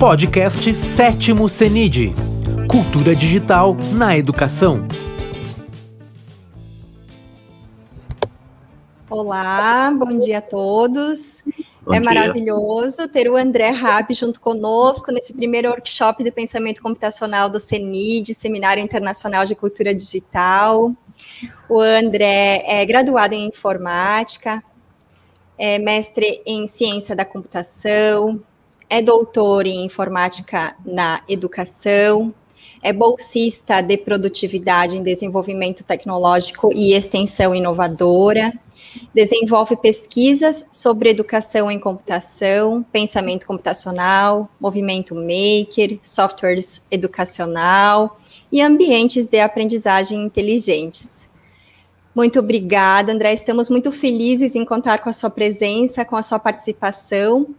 Podcast Sétimo CENID Cultura Digital na Educação. Olá, bom dia a todos. Bom é dia. maravilhoso ter o André Rapp junto conosco nesse primeiro workshop de pensamento computacional do CENID, Seminário Internacional de Cultura Digital. O André é graduado em informática, é mestre em ciência da computação, é doutor em informática na educação, é bolsista de produtividade em desenvolvimento tecnológico e extensão inovadora, desenvolve pesquisas sobre educação em computação, pensamento computacional, movimento maker, softwares educacional e ambientes de aprendizagem inteligentes. Muito obrigada, André. Estamos muito felizes em contar com a sua presença, com a sua participação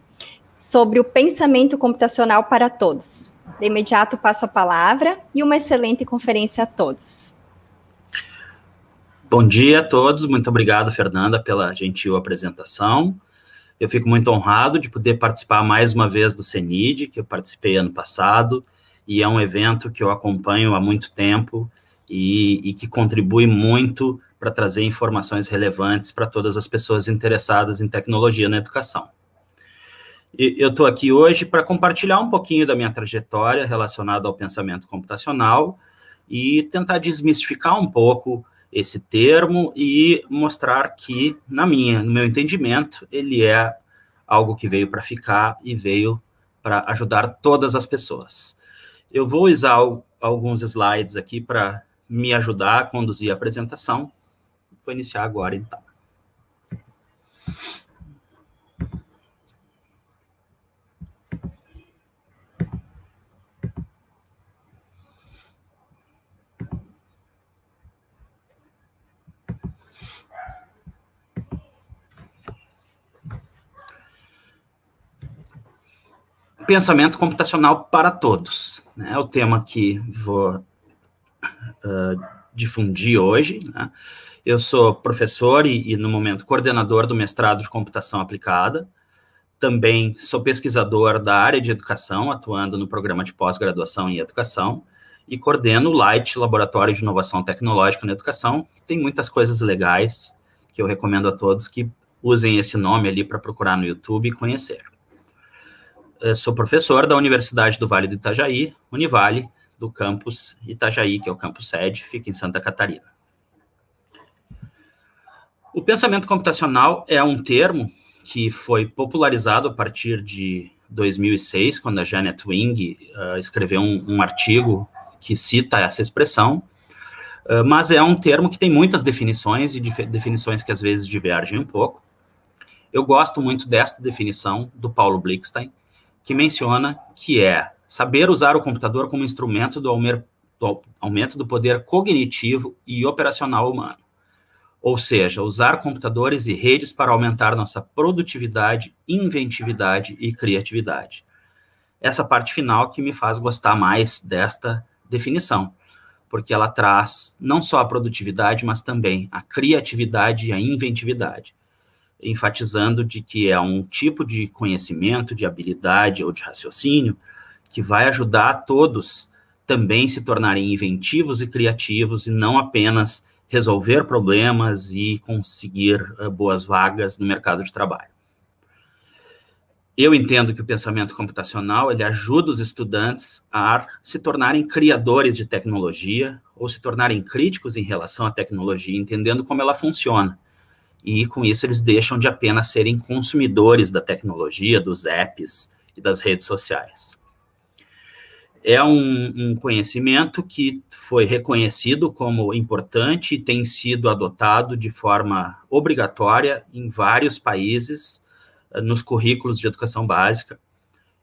sobre o pensamento computacional para todos. De imediato passo a palavra e uma excelente conferência a todos. Bom dia a todos, muito obrigado, Fernanda, pela gentil apresentação. Eu fico muito honrado de poder participar mais uma vez do CENID, que eu participei ano passado, e é um evento que eu acompanho há muito tempo e, e que contribui muito para trazer informações relevantes para todas as pessoas interessadas em tecnologia na educação. Eu estou aqui hoje para compartilhar um pouquinho da minha trajetória relacionada ao pensamento computacional e tentar desmistificar um pouco esse termo e mostrar que, na minha, no meu entendimento, ele é algo que veio para ficar e veio para ajudar todas as pessoas. Eu vou usar alguns slides aqui para me ajudar a conduzir a apresentação. Vou iniciar agora, então. Pensamento computacional para todos. Né? É o tema que vou uh, difundir hoje. Né? Eu sou professor e, e, no momento, coordenador do mestrado de computação aplicada. Também sou pesquisador da área de educação, atuando no programa de pós-graduação em educação, e coordeno o Light, Laboratório de Inovação Tecnológica na Educação, que tem muitas coisas legais que eu recomendo a todos que usem esse nome ali para procurar no YouTube e conhecer. Eu sou professor da Universidade do Vale do Itajaí, Univale, do campus Itajaí, que é o campus sede, fica em Santa Catarina. O pensamento computacional é um termo que foi popularizado a partir de 2006, quando a Janet Wing uh, escreveu um, um, artigo que cita essa expressão, uh, mas é um termo que tem muitas definições e dif definições que às vezes divergem um pouco. Eu gosto muito desta definição do Paulo Blickstein, que menciona que é saber usar o computador como instrumento do aumento do poder cognitivo e operacional humano. Ou seja, usar computadores e redes para aumentar nossa produtividade, inventividade e criatividade. Essa parte final que me faz gostar mais desta definição, porque ela traz não só a produtividade, mas também a criatividade e a inventividade enfatizando de que é um tipo de conhecimento, de habilidade ou de raciocínio que vai ajudar a todos também se tornarem inventivos e criativos e não apenas resolver problemas e conseguir uh, boas vagas no mercado de trabalho. Eu entendo que o pensamento computacional ele ajuda os estudantes a se tornarem criadores de tecnologia ou se tornarem críticos em relação à tecnologia, entendendo como ela funciona e com isso eles deixam de apenas serem consumidores da tecnologia, dos apps e das redes sociais. É um, um, conhecimento que foi reconhecido como importante e tem sido adotado de forma obrigatória em vários países eh, nos currículos de educação básica,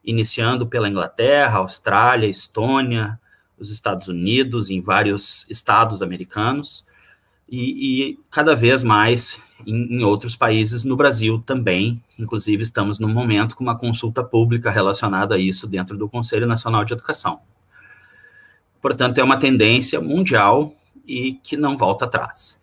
iniciando pela Inglaterra, Austrália, Estônia, os Estados Unidos, em vários estados americanos, e, e cada vez mais em, em, outros países, no Brasil também. Inclusive, estamos no momento com uma consulta pública relacionada a isso dentro do Conselho Nacional de Educação. Portanto, é uma tendência mundial e que não volta atrás.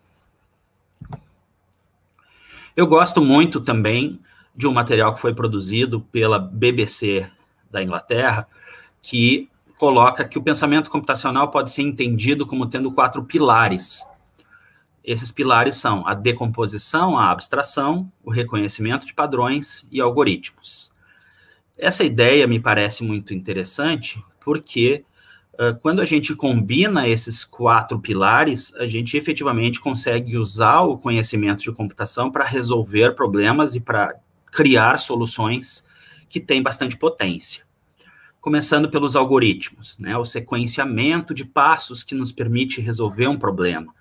Eu gosto muito também de um material que foi produzido pela BBC da Inglaterra, que coloca que o pensamento computacional pode ser entendido como tendo quatro pilares. Esses pilares são a decomposição, a abstração, o reconhecimento de padrões e algoritmos. Essa ideia me parece muito interessante porque uh, quando a gente combina esses quatro pilares, a gente efetivamente consegue usar o conhecimento de computação para resolver problemas e para criar soluções que têm bastante potência começando pelos algoritmos, né, o sequenciamento de passos que nos permite resolver um problema.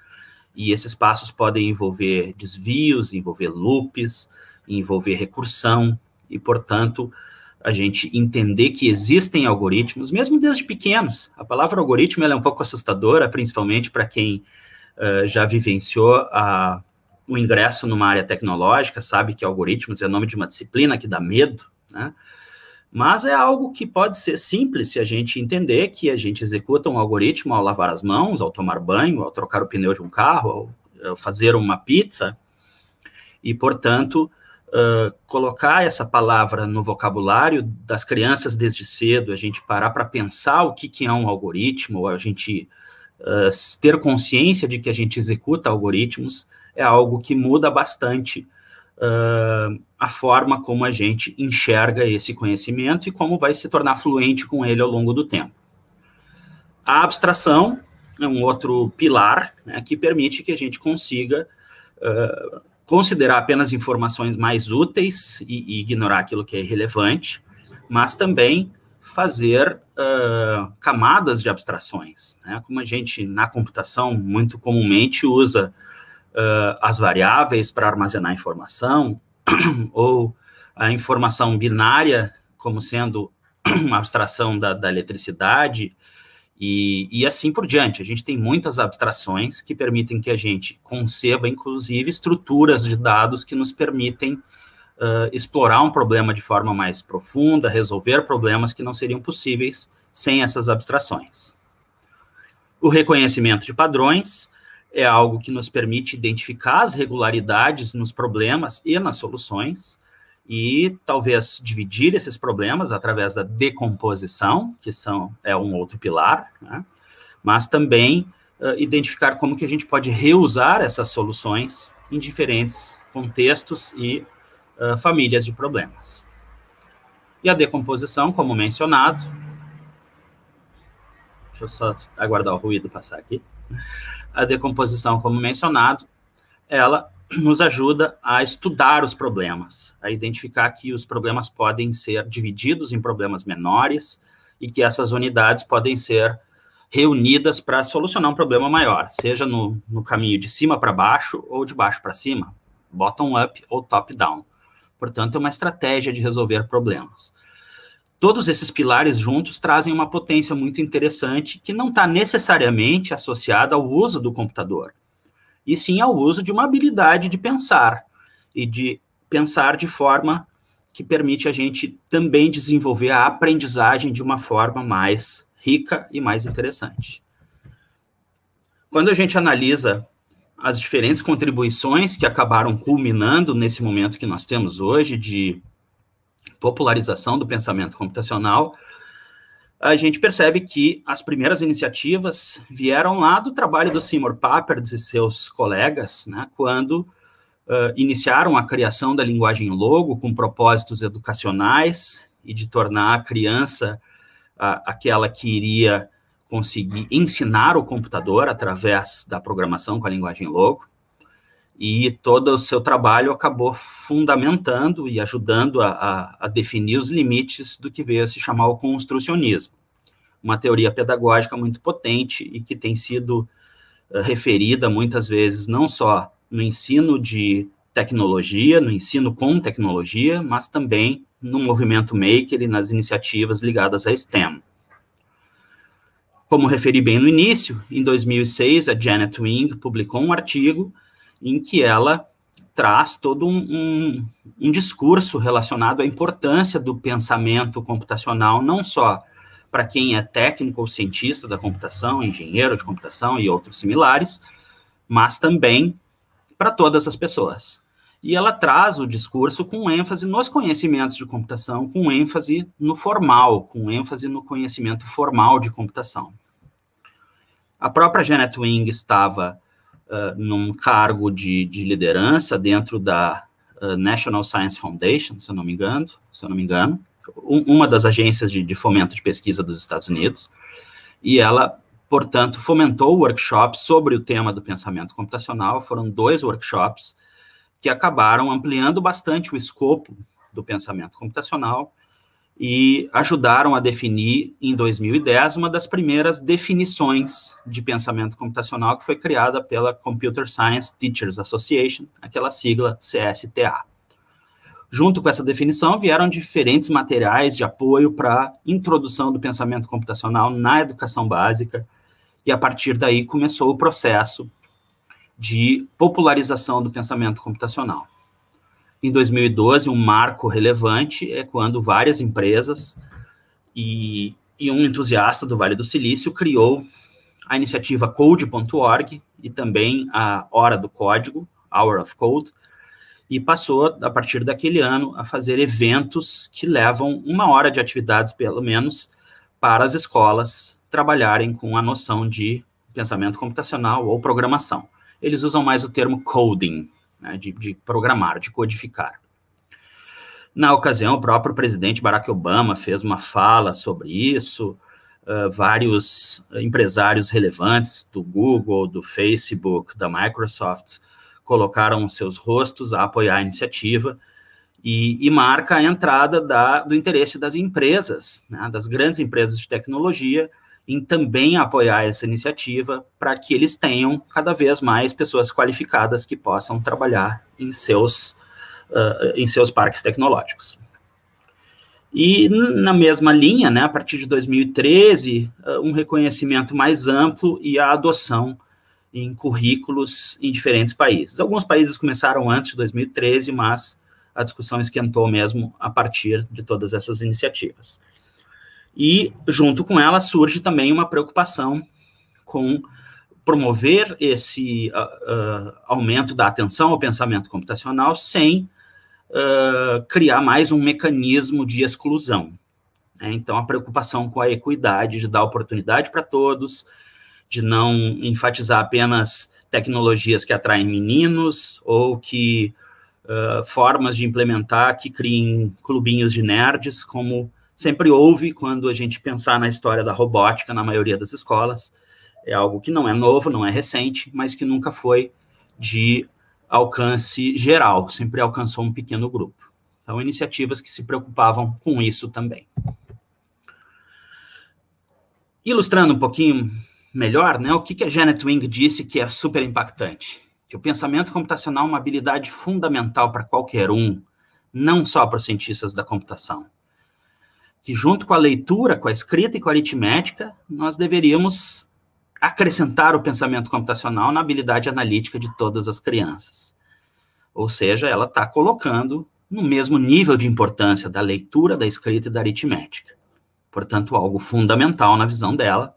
E esses passos podem envolver desvios, envolver loops, envolver recursão, e, portanto, a gente entender que existem algoritmos, mesmo desde pequenos. A palavra algoritmo é um pouco assustadora, principalmente para quem uh, já vivenciou a, o ingresso numa área tecnológica, sabe que algoritmos é o nome de uma disciplina que dá medo, né? Mas é algo que pode ser simples se a gente entender que a gente executa um algoritmo ao lavar as mãos, ao tomar banho, ao trocar o pneu de um carro, ao fazer uma pizza. E, portanto, uh, colocar essa palavra no vocabulário das crianças desde cedo, a gente parar para pensar o que, que é um algoritmo, a gente uh, ter consciência de que a gente executa algoritmos, é algo que muda bastante uh, a forma como a gente enxerga esse conhecimento e como vai se tornar fluente com ele ao longo do tempo. A abstração é um outro pilar né, que permite que a gente consiga uh, considerar apenas informações mais úteis e, e, ignorar aquilo que é irrelevante, mas também fazer uh, camadas de abstrações, né, como a gente na computação muito comumente usa uh, as variáveis para armazenar informação, ou a informação binária como sendo uma abstração da, da eletricidade, e, e, assim por diante. A gente tem muitas abstrações que permitem que a gente conceba, inclusive, estruturas de dados que nos permitem uh, explorar um problema de forma mais profunda, resolver problemas que não seriam possíveis sem essas abstrações. O reconhecimento de padrões é algo que nos permite identificar as regularidades nos problemas e nas soluções, e talvez dividir esses problemas através da decomposição, que são, é um outro pilar, né? mas também uh, identificar como que a gente pode reusar essas soluções em diferentes contextos e uh, famílias de problemas. E a decomposição, como mencionado, deixa eu só aguardar o ruído passar aqui a decomposição, como mencionado, ela nos ajuda a estudar os problemas, a identificar que os problemas podem ser divididos em problemas menores e que essas unidades podem ser reunidas para solucionar um problema maior, seja no, no caminho de cima para baixo ou de baixo para cima, bottom-up ou top-down. Portanto, é uma estratégia de resolver problemas todos esses pilares juntos trazem uma potência muito interessante que não está necessariamente associada ao uso do computador, e sim ao uso de uma habilidade de pensar e de pensar de forma que permite a gente também desenvolver a aprendizagem de uma forma mais rica e mais interessante. Quando a gente analisa as diferentes contribuições que acabaram culminando nesse momento que nós temos hoje de popularização do pensamento computacional, a gente percebe que as primeiras iniciativas vieram lá do trabalho do Seymour Papert e seus colegas, né, quando uh, iniciaram a criação da linguagem logo com propósitos educacionais e de tornar a criança uh, aquela que iria conseguir ensinar o computador através da programação com a linguagem logo e todo o seu trabalho acabou fundamentando e ajudando a, a, a, definir os limites do que veio a se chamar o construcionismo, uma teoria pedagógica muito potente e que tem sido uh, referida muitas vezes não só no ensino de tecnologia, no ensino com tecnologia, mas também no movimento maker e nas iniciativas ligadas à STEM. Como referi bem no início, em 2006, a Janet Wing publicou um artigo em que ela traz todo um, um, um, discurso relacionado à importância do pensamento computacional, não só para quem é técnico ou cientista da computação, engenheiro de computação e outros similares, mas também para todas as pessoas. E ela traz o discurso com ênfase nos conhecimentos de computação, com ênfase no formal, com ênfase no conhecimento formal de computação. A própria Janet Wing estava uh, num cargo de, de, liderança dentro da uh, National Science Foundation, se eu não me engano, se eu não me engano, um, uma das agências de, de fomento de pesquisa dos Estados Unidos, e ela portanto, fomentou workshops sobre o tema do pensamento computacional. Foram dois workshops que acabaram ampliando bastante o escopo do pensamento computacional e ajudaram a definir, em 2010, uma das primeiras definições de pensamento computacional que foi criada pela Computer Science Teachers Association, aquela sigla CSTA. Junto com essa definição, vieram diferentes materiais de apoio para introdução do pensamento computacional na educação básica, e a partir daí começou o processo de popularização do pensamento computacional. Em 2012, um marco relevante é quando várias empresas e, e um entusiasta do Vale do Silício criou a iniciativa Code.org e também a Hora do Código, Hour of Code, e passou, a partir daquele ano, a fazer eventos que levam uma hora de atividades, pelo menos, para as escolas trabalharem com a noção de pensamento computacional ou programação. Eles usam mais o termo coding, né, de, de programar, de codificar. Na ocasião, o próprio presidente Barack Obama fez uma fala sobre isso, uh, vários empresários relevantes do Google, do Facebook, da Microsoft colocaram seus rostos a apoiar a iniciativa e, e marca a entrada da, do interesse das empresas, né, das grandes empresas de tecnologia, em também apoiar essa iniciativa para que eles tenham cada vez mais pessoas qualificadas que possam trabalhar em seus, uh, em seus parques tecnológicos. E na mesma linha, né, a partir de 2013, uh, um reconhecimento mais amplo e a adoção em currículos em diferentes países. Alguns países começaram antes de 2013, mas a discussão esquentou mesmo a partir de todas essas iniciativas. E, junto com ela, surge também uma preocupação com promover esse uh, uh, aumento da atenção ao pensamento computacional sem uh, criar mais um mecanismo de exclusão. Né? Então, a preocupação com a equidade, de dar oportunidade para todos, de não enfatizar apenas tecnologias que atraem meninos ou que formas de implementar que criem clubinhos de nerds, como sempre houve quando a gente pensar na história da robótica na maioria das escolas. É algo que não é novo, não é recente, mas que nunca foi de alcance geral, sempre alcançou um pequeno grupo. Então, iniciativas que se preocupavam com isso também. Ilustrando um pouquinho melhor, né, o que, que a Janet Wing disse que é super impactante? Que o pensamento computacional é uma habilidade fundamental para qualquer um, não só para os cientistas da computação que junto com a leitura, com a escrita e com a aritmética, nós deveríamos acrescentar o pensamento computacional na habilidade analítica de todas as crianças. Ou seja, ela está colocando no mesmo nível de importância da leitura, da escrita e da aritmética. Portanto, algo fundamental na visão dela,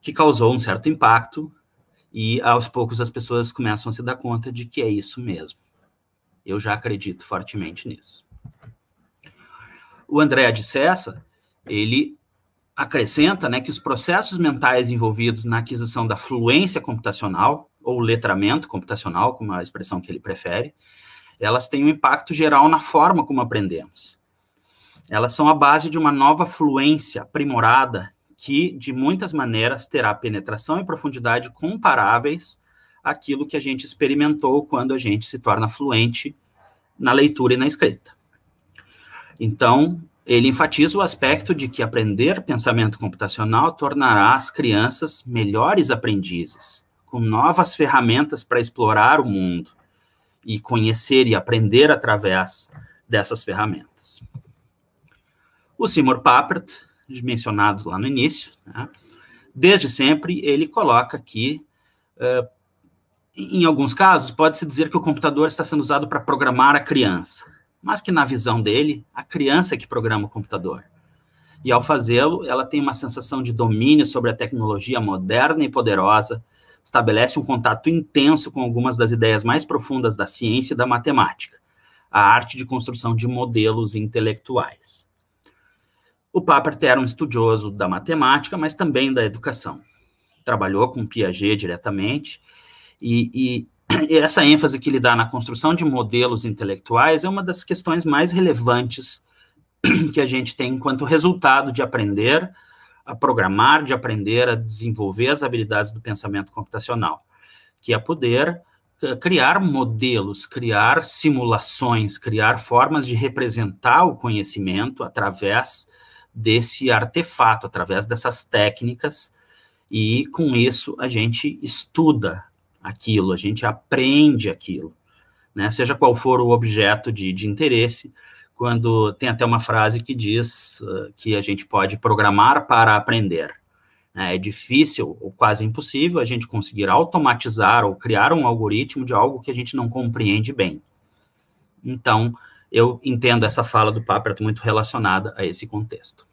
que causou um certo impacto, e aos poucos as pessoas começam a se dar conta de que é isso mesmo. Eu já acredito fortemente nisso. O André de Cessa, ele acrescenta né, que os processos mentais envolvidos na aquisição da fluência computacional, ou letramento computacional, como é a expressão que ele prefere, elas têm um impacto geral na forma como aprendemos. Elas são a base de uma nova fluência aprimorada que, de muitas maneiras, terá penetração e profundidade comparáveis àquilo que a gente experimentou quando a gente se torna fluente na leitura e na escrita. Então, ele enfatiza o aspecto de que aprender pensamento computacional tornará as crianças melhores aprendizes, com novas ferramentas para explorar o mundo e conhecer e aprender através dessas ferramentas. O Seymour Papert, mencionado lá no início, né, desde sempre ele coloca que, uh, em alguns casos, pode-se dizer que o computador está sendo usado para programar a criança mas que na visão dele, a criança é que programa o computador. E ao fazê-lo, ela tem uma sensação de domínio sobre a tecnologia moderna e poderosa, estabelece um contato intenso com algumas das ideias mais profundas da ciência e da matemática, a arte de construção de modelos intelectuais. O Papert era um estudioso da matemática, mas também da educação. Trabalhou com Piaget diretamente, e, e essa ênfase que ele dá na construção de modelos intelectuais é uma das questões mais relevantes que a gente tem enquanto resultado de aprender a programar, de aprender a desenvolver as habilidades do pensamento computacional, que é poder eh, criar modelos, criar simulações, criar formas de representar o conhecimento através desse artefato, através dessas técnicas, e com isso a gente estuda aquilo, a gente aprende aquilo, né? Seja qual for o objeto de, de interesse, quando tem até uma frase que diz uh, que a gente pode programar para aprender. É, é difícil ou quase impossível a gente conseguir automatizar ou criar um algoritmo de algo que a gente não compreende bem. Então, eu entendo essa fala do Papert muito relacionada a esse contexto.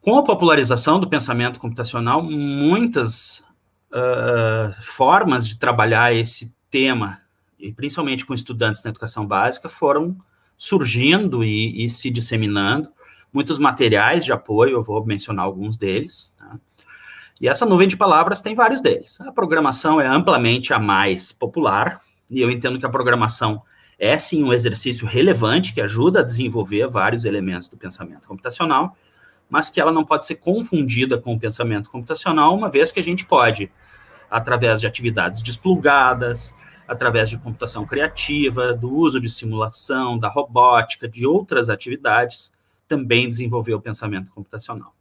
Com a popularização do pensamento computacional, muitas uh, formas de trabalhar esse tema e principalmente com estudantes na educação básica, foram surgindo e, e, se disseminando. Muitos materiais de apoio, eu vou mencionar alguns deles. Tá? E essa nuvem de palavras tem vários deles. A programação é amplamente a mais popular, e eu entendo que a programação é sim um exercício relevante que ajuda a desenvolver vários elementos do pensamento computacional, mas que ela não pode ser confundida com o pensamento computacional, uma vez que a gente pode, através de atividades desplugadas, através de computação criativa, do uso de simulação, da robótica, de outras atividades, também desenvolveu o pensamento computacional.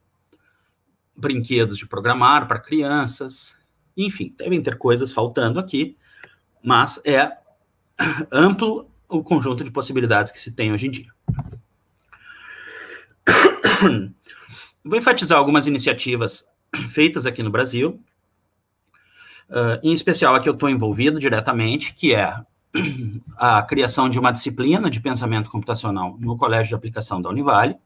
Brinquedos de programar para crianças, enfim, devem ter coisas faltando aqui, mas é amplo o conjunto de possibilidades que se tem hoje em dia. Vou enfatizar algumas iniciativas feitas aqui no Brasil uh, em especial a que eu estou envolvido diretamente, que é a criação de uma disciplina de pensamento computacional no Colégio de Aplicação da Univale.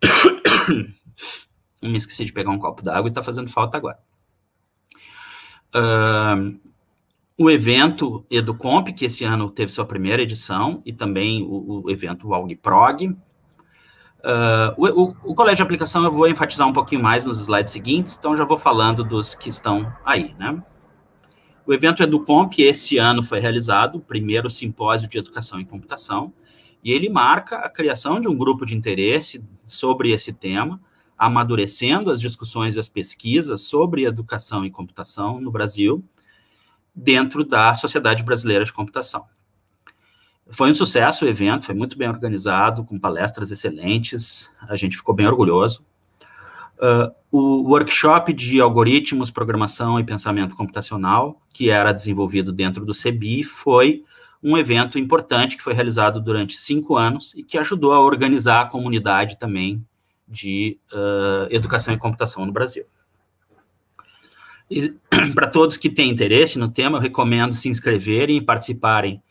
Me esqueci de pegar um copo d'água e está fazendo falta agora. Uh, o evento EduComp, que esse ano teve sua primeira edição, e também o, o evento AlgProg, Uh, o, o, colégio de aplicação eu vou enfatizar um pouquinho mais nos slides seguintes, então já vou falando dos que estão aí, né? O evento EduComp esse ano foi realizado, o primeiro simpósio de educação e computação, e ele marca a criação de um grupo de interesse sobre esse tema, amadurecendo as discussões e as pesquisas sobre educação e computação no Brasil, dentro da Sociedade Brasileira de Computação. Foi um sucesso o evento, foi muito bem organizado, com palestras excelentes, a gente ficou bem orgulhoso. Uh, o workshop de algoritmos, programação e pensamento computacional, que era desenvolvido dentro do CEBI, foi um evento importante que foi realizado durante cinco anos e que ajudou a organizar a comunidade também de uh, educação e computação no Brasil. Para todos que têm interesse no tema, eu recomendo se inscreverem e participarem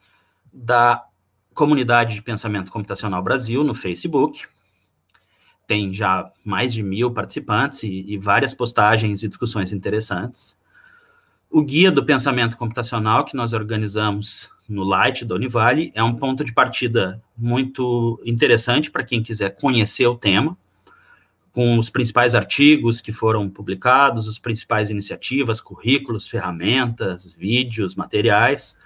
da Comunidade de Pensamento Computacional Brasil no Facebook. Tem já mais de mil participantes e, e várias postagens e discussões interessantes. O Guia do Pensamento Computacional, que nós organizamos no Light da Univale, é um ponto de partida muito interessante para quem quiser conhecer o tema, com os principais artigos que foram publicados, as principais iniciativas, currículos, ferramentas, vídeos, materiais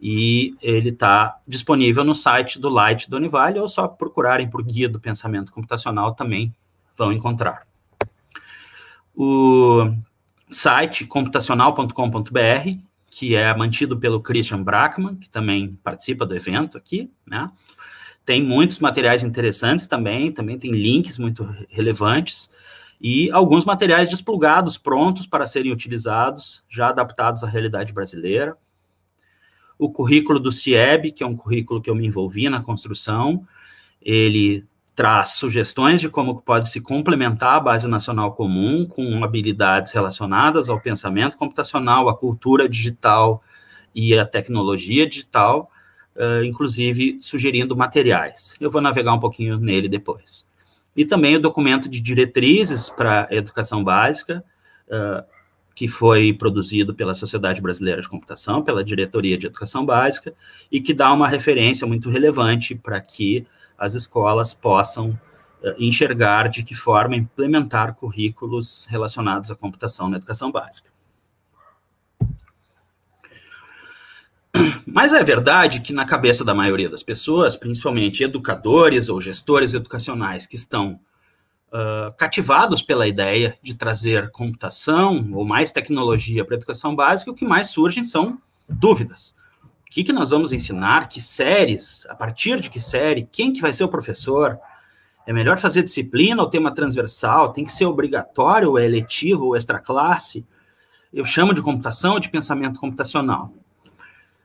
e ele está disponível no site do Light do Univale, ou só procurarem por Guia do Pensamento Computacional também vão encontrar. O site computacional.com.br, que é mantido pelo Christian Brackman, que também participa do evento aqui, né? Tem muitos materiais interessantes também, também tem links muito relevantes e alguns materiais desplugados, prontos para serem utilizados, já adaptados à realidade brasileira o currículo do CIEB, que é um currículo que eu me envolvi na construção, ele traz sugestões de como pode se complementar a base nacional comum com habilidades relacionadas ao pensamento computacional, à cultura digital e à tecnologia digital, uh, inclusive sugerindo materiais. Eu vou navegar um pouquinho nele depois. E também o documento de diretrizes para a educação básica, uh, que foi produzido pela Sociedade Brasileira de Computação, pela Diretoria de Educação Básica, e que dá uma referência muito relevante para que as escolas possam uh, enxergar de que forma implementar currículos relacionados à computação na educação básica. Mas é verdade que na cabeça da maioria das pessoas, principalmente educadores ou gestores educacionais que estão uh, cativados pela ideia de trazer computação ou mais tecnologia para a educação básica, o que mais surgem são dúvidas. O que, que nós vamos ensinar? Que séries? A partir de que série? Quem que vai ser o professor? É melhor fazer disciplina ou tema transversal? Tem que ser obrigatório ou é eletivo ou extra classe? Eu chamo de computação ou de pensamento computacional.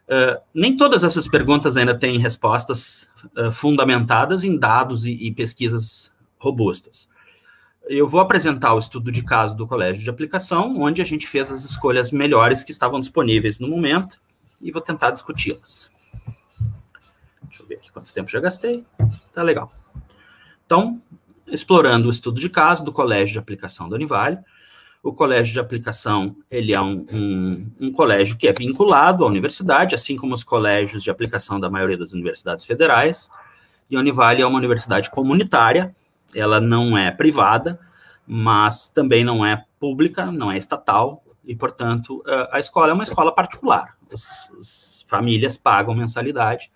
Uh, nem todas essas perguntas ainda têm respostas uh, fundamentadas em dados e, e, pesquisas robustas eu vou apresentar o estudo de caso do colégio de aplicação, onde a gente fez as escolhas melhores que estavam disponíveis no momento e vou tentar discuti-las. Deixa eu ver aqui quanto tempo já gastei. Tá legal. Então, explorando o estudo de caso do colégio de aplicação da Univale. O colégio de aplicação, ele é um, um, um colégio que é vinculado à universidade, assim como os colégios de aplicação da maioria das universidades federais. E a Univale é uma universidade comunitária, ela não é privada, mas também não é pública, não é estatal, e, portanto, a escola é uma escola particular. As, famílias pagam mensalidade,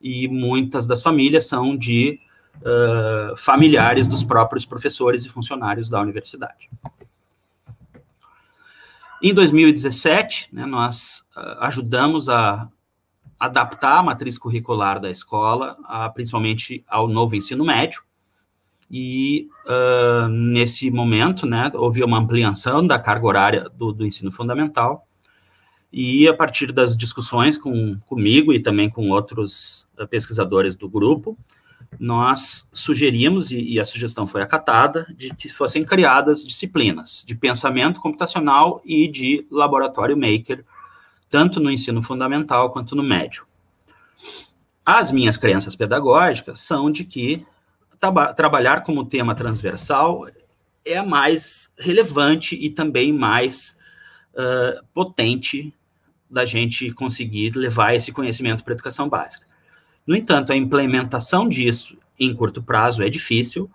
e muitas das famílias são de uh, familiares dos próprios professores e funcionários da universidade. Em 2017, né, nós uh, ajudamos a adaptar a matriz curricular da escola, a, principalmente ao novo ensino médio, e uh, nesse momento, né, houve uma ampliação da carga horária do, do, ensino fundamental, e a partir das discussões com, comigo e também com outros uh, pesquisadores do grupo, nós sugerimos, e, e, a sugestão foi acatada, de que fossem criadas disciplinas de pensamento computacional e de laboratório maker, tanto no ensino fundamental quanto no médio. As minhas crenças pedagógicas são de que trabalhar como tema transversal é mais relevante e também mais uh, potente da gente conseguir levar esse conhecimento para a educação básica. No entanto, a implementação disso em curto prazo é difícil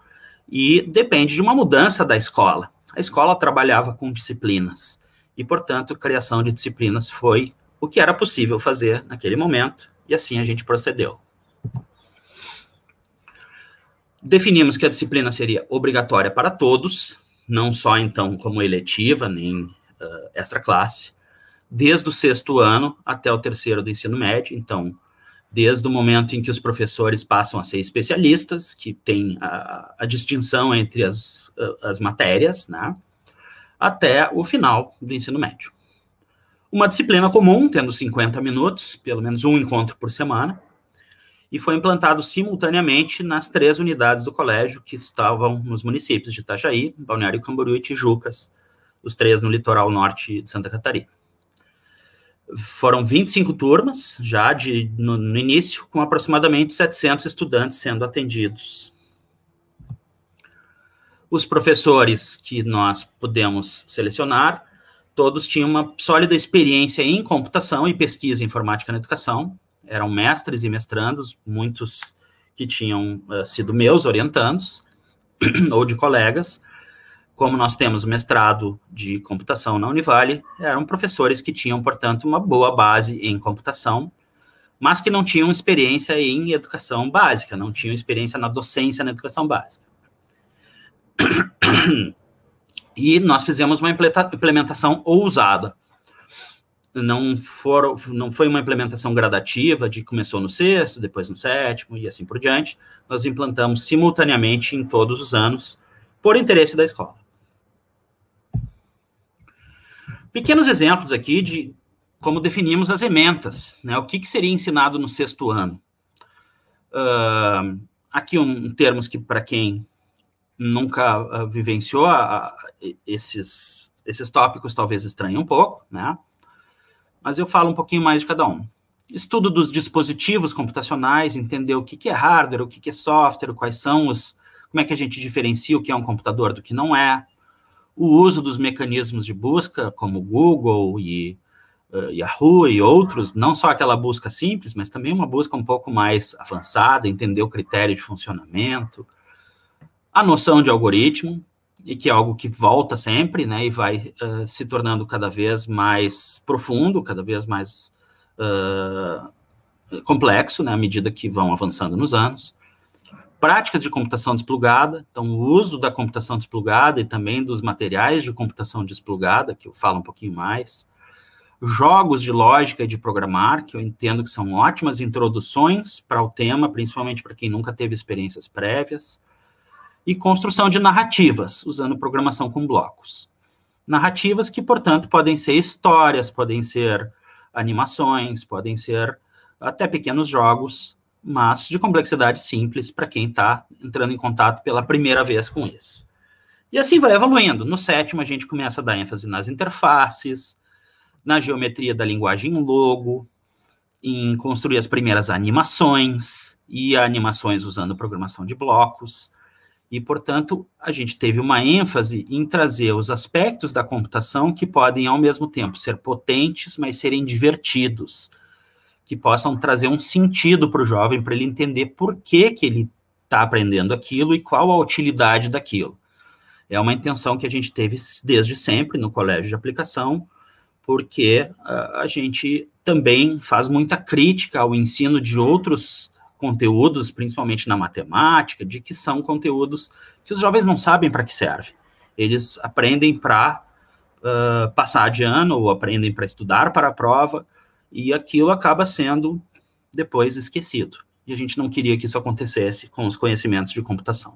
e depende de uma mudança da escola. A escola trabalhava com disciplinas e, portanto, a criação de disciplinas foi o que era possível fazer naquele momento e assim a gente procedeu. Definimos que a disciplina seria obrigatória para todos, não só então como eletiva, nem uh, extra classe, desde o sexto ano até o terceiro do ensino médio. Então, desde o momento em que os professores passam a ser especialistas, que tem a, a distinção entre as, as matérias, né, até o final do ensino médio. Uma disciplina comum, tendo 50 minutos, pelo menos um encontro por semana, e foi implantado simultaneamente nas três unidades do colégio que estavam nos municípios de Itajaí, Balneário Camboriú e Tijucas, os três no litoral norte de Santa Catarina. Foram 25 turmas, já de, no, no início, com aproximadamente 700 estudantes sendo atendidos. Os professores que nós pudemos selecionar, todos tinham uma sólida experiência em computação e pesquisa informática na educação, eram mestres e mestrandos, muitos que tinham uh, sido meus orientandos, ou de colegas. Como nós temos mestrado de computação na Univale, eram professores que tinham, portanto, uma boa base em computação, mas que não tinham experiência em educação básica, não tinham experiência na docência na educação básica. E nós fizemos uma implementação ousada não, for, não foi uma implementação gradativa de começou no sexto, depois no sétimo e assim por diante. Nós implantamos simultaneamente em todos os anos, por interesse da escola. Pequenos exemplos aqui de como definimos as ementas, né? O que, que seria ensinado no sexto ano? Uh, aqui um, termos que para quem nunca uh, vivenciou uh, esses esses tópicos talvez estranhem um pouco, né? Mas eu falo um pouquinho mais de cada um. Estudo dos dispositivos computacionais, entender o que, que é hardware, o que, que é software, quais são os. como é que a gente diferencia o que é um computador do que não é. o uso dos mecanismos de busca, como Google e uh, Yahoo e outros, não só aquela busca simples, mas também uma busca um pouco mais avançada, entender o critério de funcionamento, a noção de algoritmo, e que é algo que volta sempre, né, e vai uh, se tornando cada vez mais profundo, cada vez mais uh, complexo, né, à medida que vão avançando nos anos. Práticas de computação desplugada, então o uso da computação desplugada e também dos materiais de computação desplugada, que eu falo um pouquinho mais jogos de lógica e de programar, que eu entendo que são ótimas introduções para o tema, principalmente para quem nunca teve experiências prévias, e construção de narrativas, usando programação com blocos. Narrativas que, portanto, podem ser histórias, podem ser animações, podem ser até pequenos jogos, mas de complexidade simples para quem está entrando em contato pela primeira vez com isso. E assim vai evoluindo. No sétimo, a gente começa a dar ênfase nas interfaces, na geometria da linguagem logo, em construir as primeiras animações e animações usando programação de blocos. E, portanto, a gente teve uma ênfase em trazer os aspectos da computação que podem, ao mesmo tempo, ser potentes, mas serem divertidos, que possam trazer um sentido para o jovem, para ele entender por que, que ele está aprendendo aquilo e qual a utilidade daquilo. É uma intenção que a gente teve desde sempre no colégio de aplicação, porque uh, a gente também faz muita crítica ao ensino de outros conteúdos, principalmente na matemática, de que são conteúdos que os jovens não sabem para que serve. Eles aprendem para uh, passar de ano ou aprendem para estudar para a prova, e aquilo acaba sendo depois esquecido. E a gente não queria que isso acontecesse com os conhecimentos de computação.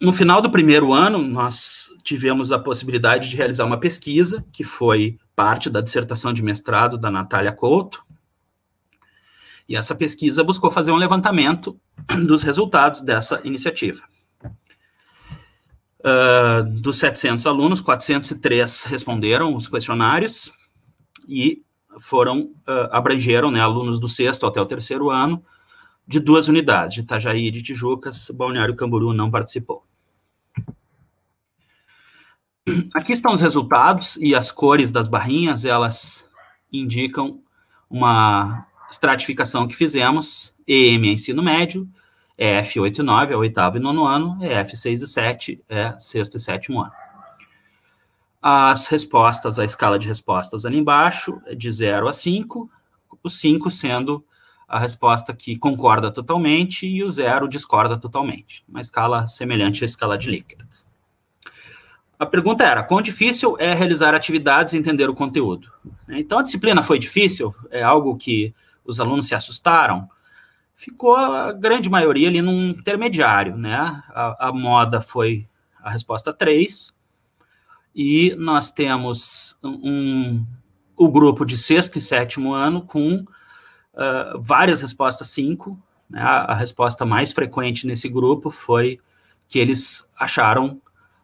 No final do primeiro ano, nós tivemos a possibilidade de realizar uma pesquisa, que foi parte da dissertação de mestrado da Natália Couto. E essa pesquisa buscou fazer um levantamento dos resultados dessa iniciativa. Uh, dos 700 alunos, 403 responderam os questionários e foram, uh, abrangeram né, alunos do sexto até o terceiro ano, de duas unidades, de Itajaí e de Tijucas, Balneário Camboriú não participou. Aqui estão os resultados e as cores das barrinhas, elas indicam uma estratificação que fizemos, EM é ensino médio, EF 8 e 9 é oitavo e nono ano, EF 6 e 7 é sexto e sétimo ano. As respostas, a escala de respostas ali embaixo, é de 0 a 5, o 5 sendo a resposta que concorda totalmente e o 0 discorda totalmente, uma escala semelhante à escala de Likert. A pergunta era: quão difícil é realizar atividades e entender o conteúdo? Então, a disciplina foi difícil? É algo que os alunos se assustaram? Ficou a grande maioria ali num intermediário, né? A, a moda foi a resposta 3, e nós temos um, o grupo de sexto e sétimo ano com uh, várias respostas 5. Né? A, a resposta mais frequente nesse grupo foi que eles acharam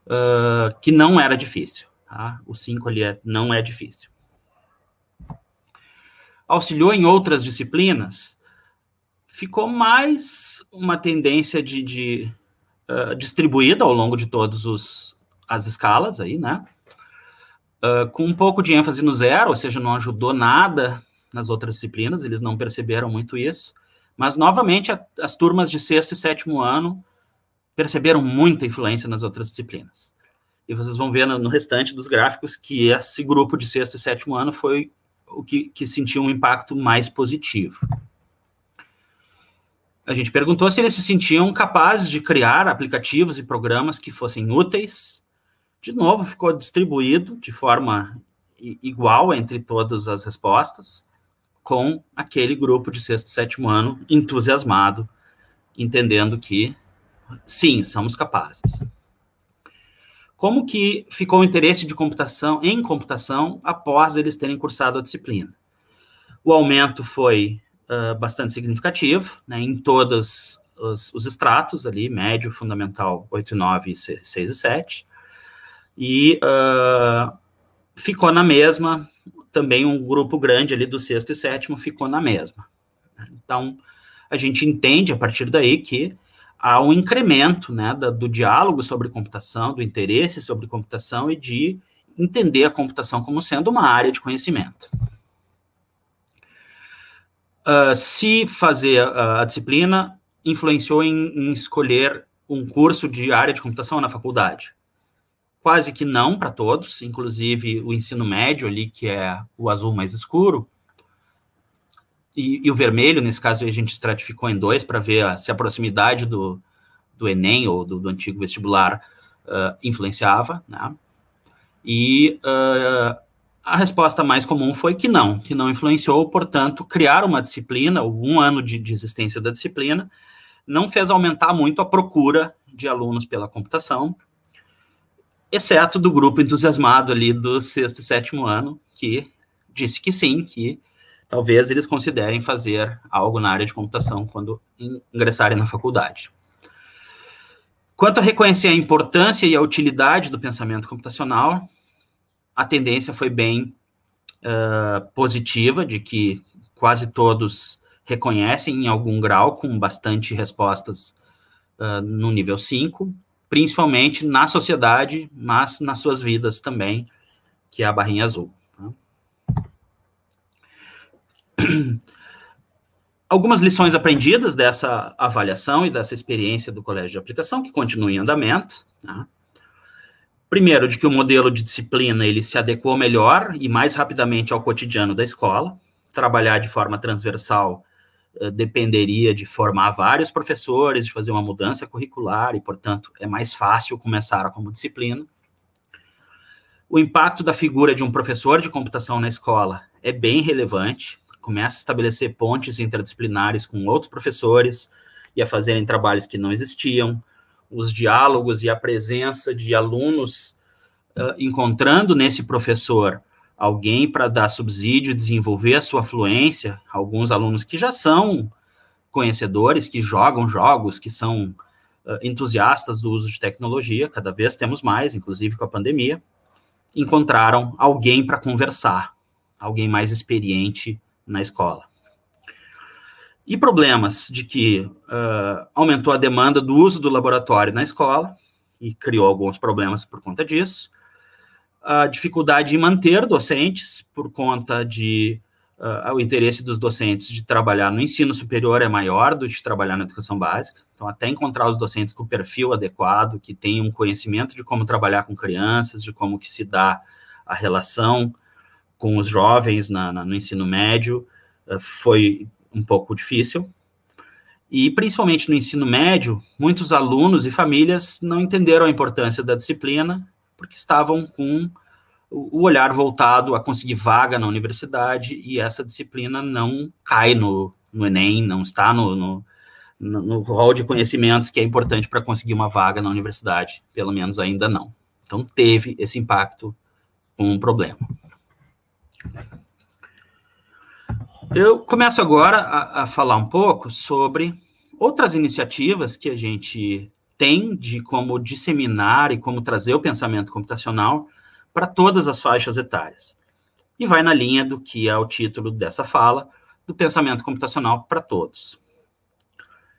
uh, que não era difícil. Tá? O 5 ali é, não é difícil. Auxiliou em outras disciplinas, ficou mais uma tendência de, de uh, distribuída ao longo de todas as escalas aí, né? Uh, com um pouco de ênfase no zero, ou seja, não ajudou nada nas outras disciplinas, eles não perceberam muito isso. Mas, novamente, a, as turmas de sexto e sétimo ano perceberam muita influência nas outras disciplinas. E vocês vão ver no, no restante dos gráficos que esse grupo de sexto e sétimo ano foi o que, que sentiu um impacto mais positivo. A gente perguntou se eles se sentiam capazes de criar aplicativos e programas que fossem úteis. De novo, ficou distribuído de forma igual entre todas as respostas, com aquele grupo de sexto e sétimo ano entusiasmado, entendendo que Sim, somos capazes. Como que ficou o interesse de computação em computação após eles terem cursado a disciplina? O aumento foi uh, bastante significativo, né, em todos os, os, estratos ali, médio, fundamental 8 e 9, 6 e 7, e uh, ficou na mesma, também um grupo grande ali do sexto e sétimo ficou na mesma. Então, a gente entende a partir daí que há um incremento né, do, do diálogo sobre computação, do interesse sobre computação e de entender a computação como sendo uma área de conhecimento. Uh, se fazer a, a disciplina influenciou em, em, escolher um curso de área de computação na faculdade? Quase que não para todos, inclusive o ensino médio ali, que é o azul mais escuro, e, e o vermelho, nesse caso a gente estratificou em dois para ver a, se a proximidade do, do Enem ou do, do antigo vestibular uh, influenciava, né? E uh, a resposta mais comum foi que não, que não influenciou, portanto, criar uma disciplina, um ano de, de existência da disciplina, não fez aumentar muito a procura de alunos pela computação, exceto do grupo entusiasmado ali do sexto e sétimo ano, que disse que sim, que talvez eles considerem fazer algo na área de computação quando ingressarem na faculdade. Quanto a reconhecer a importância e a utilidade do pensamento computacional, a tendência foi bem uh, positiva, de que quase todos reconhecem em algum grau, com bastante respostas uh, no nível 5, principalmente na sociedade, mas nas suas vidas também, que é a barrinha azul. Algumas lições aprendidas dessa avaliação e dessa experiência do colégio de aplicação, que continua em andamento. Tá? Primeiro, de que o modelo de disciplina ele se adequou melhor e mais rapidamente ao cotidiano da escola. Trabalhar de forma transversal uh, dependeria de formar vários professores, de fazer uma mudança curricular e, portanto, é mais fácil começar como disciplina. O impacto da figura de um professor de computação na escola é bem relevante. Começa a estabelecer pontes interdisciplinares com outros professores e a fazerem trabalhos que não existiam. Os diálogos e a presença de alunos uh, encontrando nesse professor alguém para dar subsídio, desenvolver a sua fluência, alguns alunos que já são conhecedores, que jogam jogos, que são uh, entusiastas do uso de tecnologia, cada vez temos mais, inclusive com a pandemia, encontraram alguém para conversar, alguém mais experiente na escola. E problemas de que uh, aumentou a demanda do uso do laboratório na escola e criou alguns problemas por conta disso. A dificuldade em manter docentes por conta de uh, o interesse dos docentes de trabalhar no ensino superior é maior do que trabalhar na educação básica. Então, até encontrar os docentes com perfil adequado, que tenham um conhecimento de como trabalhar com crianças, de como que se dá a relação com os jovens na, na, no ensino médio, uh, foi um pouco difícil. E principalmente no ensino médio, muitos alunos e famílias não entenderam a importância da disciplina porque estavam com o olhar voltado a conseguir vaga na universidade e essa disciplina não cai no, no Enem, não está no, no, no, rol de conhecimentos que é importante para conseguir uma vaga na universidade, pelo menos ainda não. Então teve esse impacto com um problema. Eu começo agora a, a, falar um pouco sobre outras iniciativas que a gente tem de como disseminar e como trazer o pensamento computacional para todas as faixas etárias. E vai na linha do que é o título dessa fala, do pensamento computacional para todos.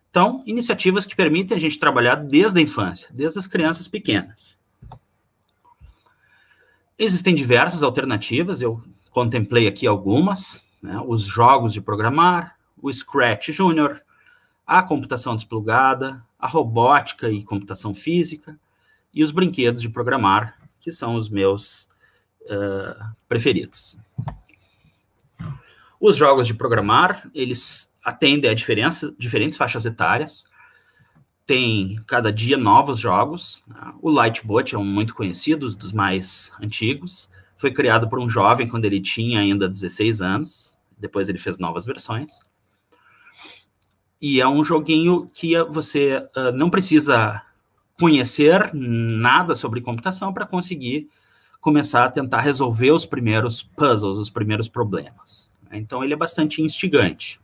Então, iniciativas que permitem a gente trabalhar desde a infância, desde as crianças pequenas. Existem diversas alternativas, eu contemplei aqui algumas, né, os jogos de programar, o Scratch Júnior, a computação desplugada, a robótica e computação física e os brinquedos de programar, que são os meus uh, preferidos. Os jogos de programar, eles atendem a diferentes faixas etárias, tem cada dia novos jogos. Né? O Lightbot é um muito conhecido, dos mais antigos. Foi criado por um jovem quando ele tinha ainda 16 anos depois ele fez novas versões. E é um joguinho que você uh, não precisa conhecer nada sobre computação para conseguir começar a tentar resolver os primeiros puzzles, os primeiros problemas. Então ele é bastante instigante.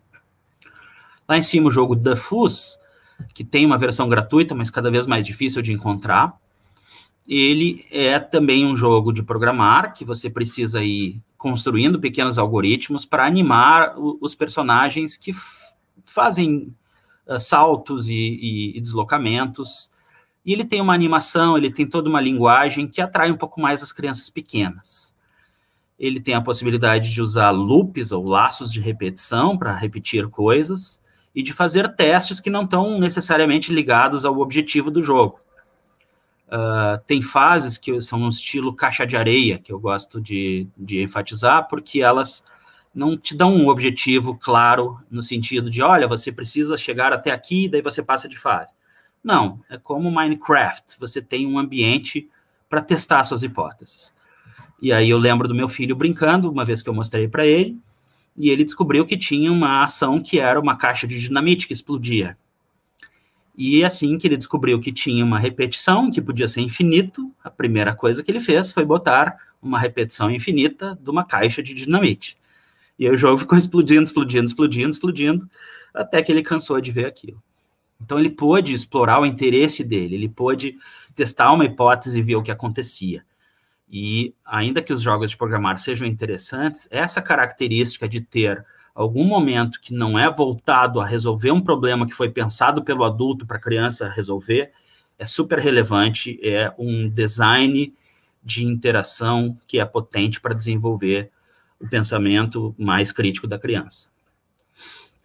Lá em cima o jogo The Fuzz, que tem uma versão gratuita, mas cada vez mais difícil de encontrar. Ele é também um jogo de programar, que você precisa ir construindo pequenos algoritmos para animar os personagens que fazem uh, saltos e, e, e, deslocamentos. E ele tem uma animação, ele tem toda uma linguagem que atrai um pouco mais as crianças pequenas. Ele tem a possibilidade de usar loops ou laços de repetição para repetir coisas e de fazer testes que não estão necessariamente ligados ao objetivo do jogo. Uh, tem fases que são no estilo caixa de areia, que eu gosto de, de enfatizar, porque elas não te dão um objetivo claro no sentido de, olha, você precisa chegar até aqui, daí você passa de fase. Não, é como Minecraft, você tem um ambiente para testar suas hipóteses. E aí eu lembro do meu filho brincando, uma vez que eu mostrei para ele, e ele descobriu que tinha uma ação que era uma caixa de dinamite que explodia. E assim que ele descobriu que tinha uma repetição, que podia ser infinito, a primeira coisa que ele fez foi botar uma repetição infinita de uma caixa de dinamite. E o jogo ficou explodindo, explodindo, explodindo, explodindo, até que ele cansou de ver aquilo. Então ele pôde explorar o interesse dele, ele pôde testar uma hipótese e ver o que acontecia. E ainda que os jogos de programar sejam interessantes, essa característica de ter algum momento que não é voltado a resolver um problema que foi pensado pelo adulto para a criança resolver, é super relevante, é um design de interação que é potente para desenvolver o pensamento mais crítico da criança.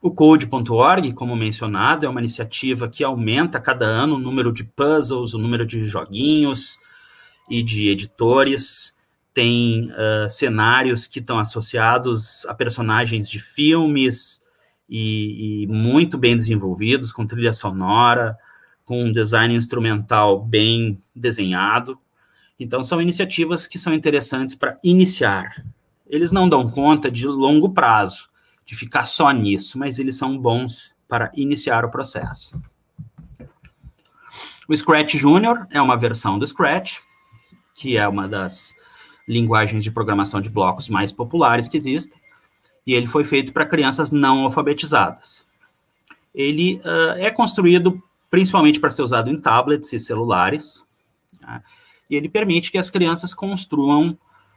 O Code.org, como mencionado, é uma iniciativa que aumenta cada ano o número de puzzles, o número de joguinhos e de editores tem uh, cenários que estão associados a personagens de filmes e, e, muito bem desenvolvidos, com trilha sonora, com um design instrumental bem desenhado. Então, são iniciativas que são interessantes para iniciar. Eles não dão conta de longo prazo, de ficar só nisso, mas eles são bons para iniciar o processo. O Scratch Junior é uma versão do Scratch, que é uma das linguagens de programação de blocos mais populares que existem, e ele foi feito para crianças não alfabetizadas. Ele uh, é construído principalmente para ser usado em tablets e celulares, né? e ele permite que as crianças construam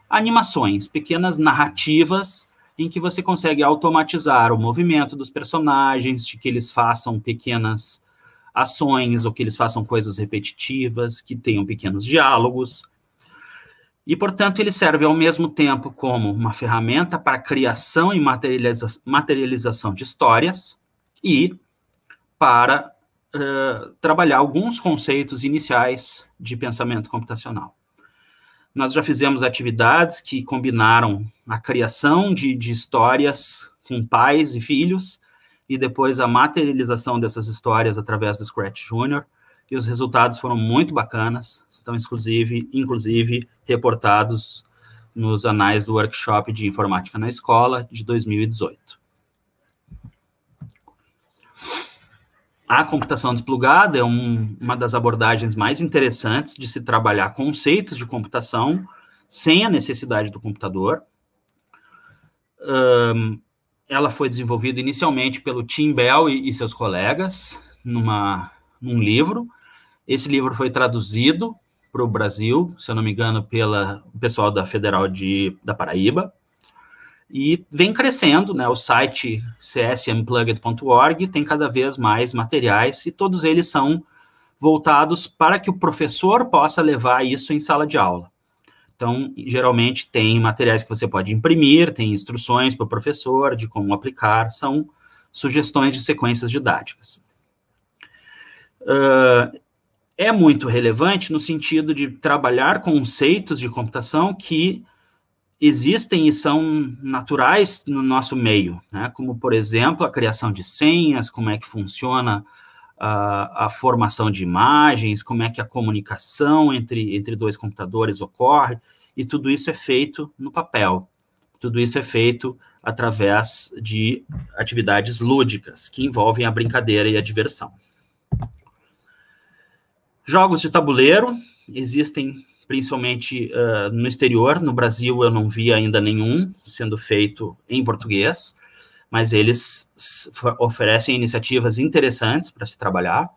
animações, pequenas narrativas em que você consegue automatizar o movimento dos personagens, de que eles façam pequenas ações ou que eles façam coisas repetitivas, que tenham pequenos diálogos. E, portanto, ele serve ao mesmo tempo como uma ferramenta para a criação e materializa materialização de histórias e para uh, trabalhar alguns conceitos iniciais de pensamento computacional. Nós já fizemos atividades que combinaram a criação de, de histórias com pais e filhos e depois a materialização dessas histórias através do Scratch Junior e os resultados foram muito bacanas, estão inclusive, inclusive reportados nos anais do workshop de informática na escola de 2018. A computação desplugada é um, uma das abordagens mais interessantes de se trabalhar conceitos de computação sem a necessidade do computador. Um, ela foi desenvolvida inicialmente pelo Tim Bell e, e seus colegas numa, num livro esse livro foi traduzido para o Brasil, se eu não me engano, pelo pessoal da Federal de, da Paraíba, e vem crescendo, né? O site csunplugged.org tem cada vez mais materiais e todos eles são voltados para que o professor possa levar isso em sala de aula. Então, geralmente tem materiais que você pode imprimir, tem instruções para o professor de como aplicar, são sugestões de sequências didáticas. Uh, é muito relevante no sentido de trabalhar conceitos de computação que existem e são naturais no nosso meio, né? como, por exemplo, a criação de senhas, como é que funciona a, a formação de imagens, como é que a comunicação entre, entre dois computadores ocorre, e tudo isso é feito no papel. Tudo isso é feito através de atividades lúdicas, que envolvem a brincadeira e a diversão. Jogos de tabuleiro existem principalmente uh, no exterior. No Brasil eu não vi ainda nenhum sendo feito em português, mas eles oferecem iniciativas interessantes para se trabalhar.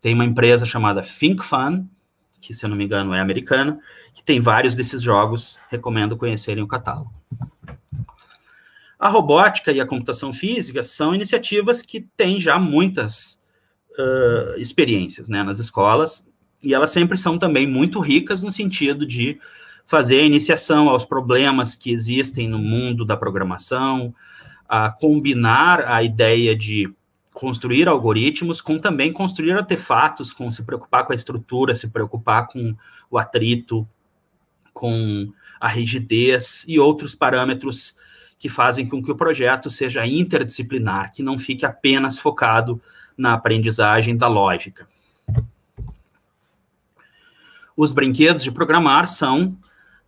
Tem uma empresa chamada Think Fun, que se eu não me engano é americana, que tem vários desses jogos. Recomendo conhecerem o catálogo. A robótica e a computação física são iniciativas que têm já muitas uh, experiências né, nas escolas, e elas sempre são também muito ricas no sentido de fazer a iniciação aos problemas que existem no mundo da programação, a combinar a ideia de construir algoritmos com também construir artefatos, com se preocupar com a estrutura, se preocupar com o atrito, com a rigidez e outros parâmetros que fazem com que o projeto seja interdisciplinar, que não fique apenas focado na aprendizagem da lógica. Os brinquedos de programar são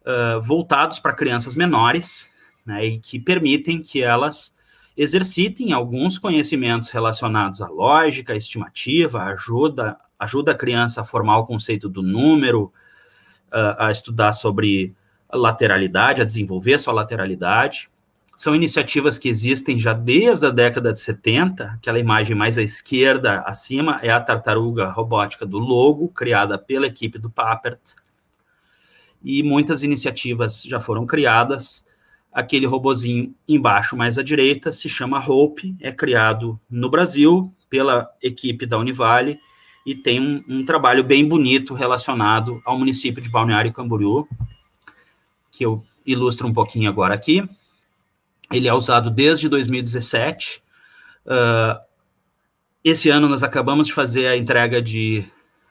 uh, voltados para crianças menores, né, e que permitem que elas exercitem alguns conhecimentos relacionados à lógica, à estimativa, ajuda, ajuda a criança a formar o conceito do número, uh, a estudar sobre lateralidade, a desenvolver sua lateralidade. São iniciativas que existem já desde a década de 70. Aquela imagem mais à esquerda, acima, é a tartaruga robótica do Logo, criada pela equipe do Papert. E muitas iniciativas já foram criadas Aquele robozinho embaixo, mais à direita, se chama Hope, é criado no Brasil pela equipe da Univale e tem um, um trabalho bem bonito relacionado ao município de Balneário Camboriú, que eu ilustro um pouquinho agora aqui. Ele é usado desde 2017. Uh, ah, esse ano nós acabamos de fazer a entrega de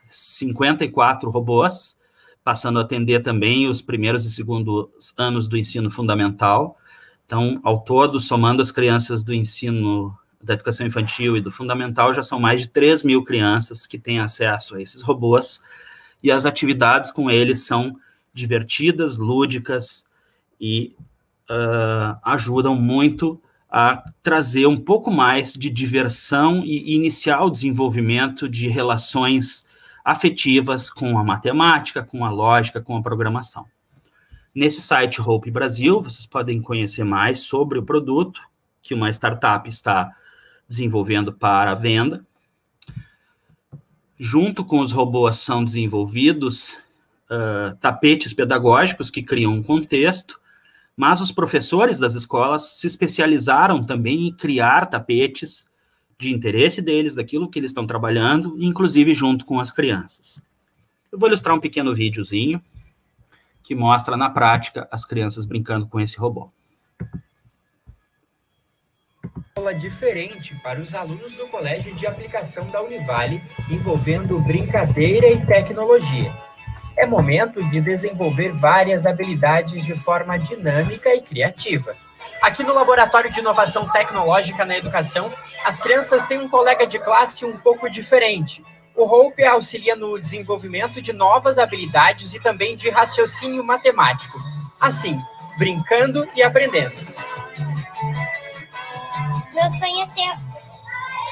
54 robôs, passando a atender também os primeiros e segundos anos do ensino fundamental. Então, ao todo, somando as crianças do ensino da educação infantil e do fundamental, já são mais de 3 mil crianças que têm acesso a esses robôs, e as atividades com eles são divertidas, lúdicas e uh, ajudam muito a trazer um pouco mais de diversão e iniciar o desenvolvimento de relações afetivas com a matemática, com a lógica, com a programação. Nesse site Hope Brasil, vocês podem conhecer mais sobre o produto que uma startup está desenvolvendo para a venda. Junto com os robôs são desenvolvidos uh, tapetes pedagógicos que criam um contexto, mas os professores das escolas se especializaram também em criar tapetes de interesse deles, daquilo que eles estão trabalhando, inclusive junto com as crianças. Eu vou ilustrar um pequeno videozinho que mostra na prática as crianças brincando com esse robô. Aula diferente para os alunos do Colégio de Aplicação da Univale, envolvendo brincadeira e tecnologia. É momento de desenvolver várias habilidades de forma dinâmica e criativa. Aqui no Laboratório de Inovação Tecnológica na Educação, as crianças têm um colega de classe um pouco diferente. O Hope auxilia no desenvolvimento de novas habilidades e também de raciocínio matemático. Assim, brincando e aprendendo. Meu sonho é ser